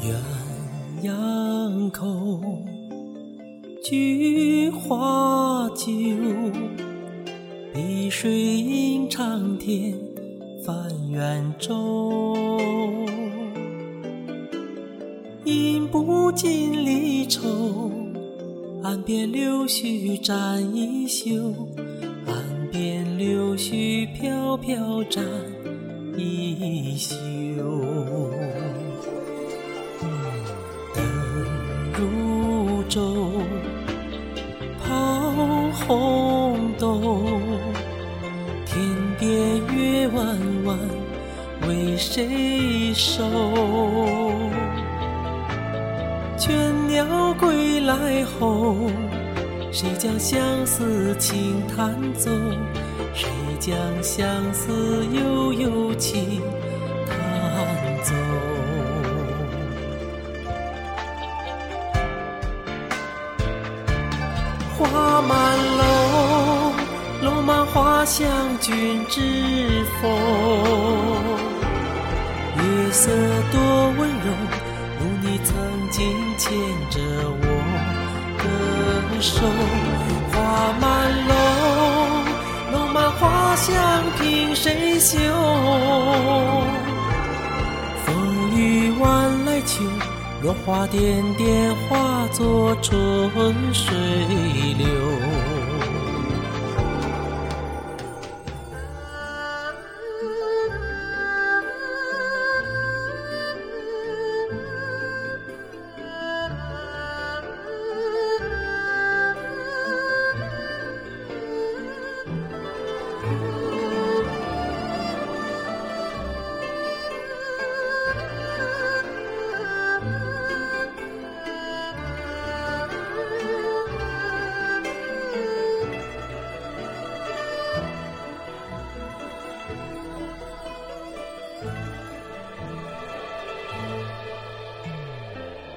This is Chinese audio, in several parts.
鸳鸯口，菊花酒，碧水映长天，泛圆舟。饮不尽离愁，岸边柳絮沾衣袖，岸边柳絮飘飘沾衣袖。舟抛红豆，天边月弯弯，为谁收？倦鸟归来后，谁将相思轻弹奏？谁将相思悠悠轻花香君知否？月色多温柔，如你曾经牵着我的手。花满楼，楼满花香凭谁嗅？风雨晚来秋。落花点点，化作春水流。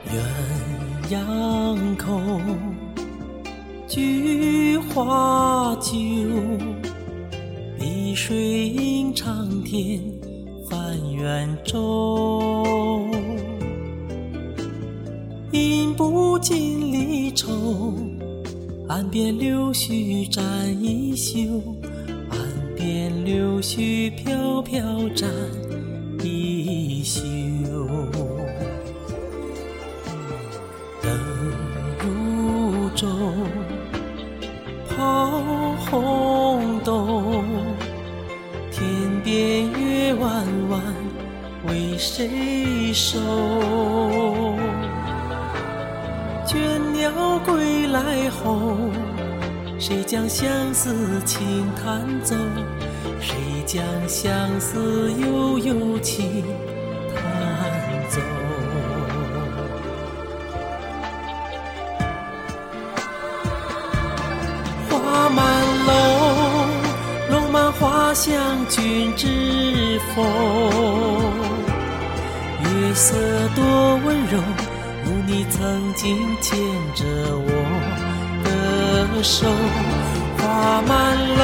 鸳鸯口，菊花酒，碧水映长天，泛圆舟。饮不尽离愁，岸边柳絮沾衣袖，岸边柳絮飘飘沾衣袖。谁收？倦鸟归来后，谁将相思轻弹奏？谁将相思悠悠轻弹奏？花满楼，楼满花香君知否？月色多温柔，如你曾经牵着我的手。花满楼，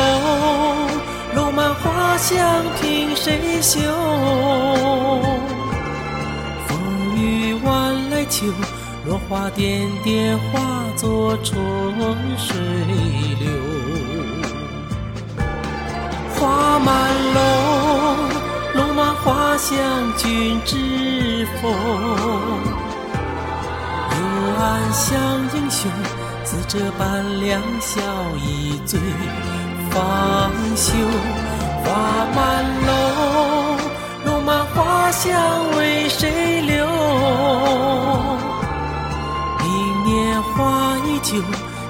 楼满花香凭谁嗅？风雨晚来秋。落花点点，化作春水流。花满楼，楼满花香君知风？幽暗像英雄，自这般两小一醉方休。花满楼，楼满花香为谁留？明年花依旧，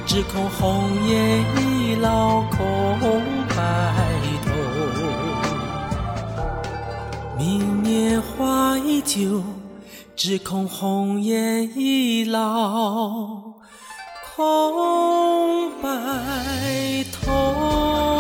只恐红颜已老空白头。明年花依旧，只恐红颜易老空白头。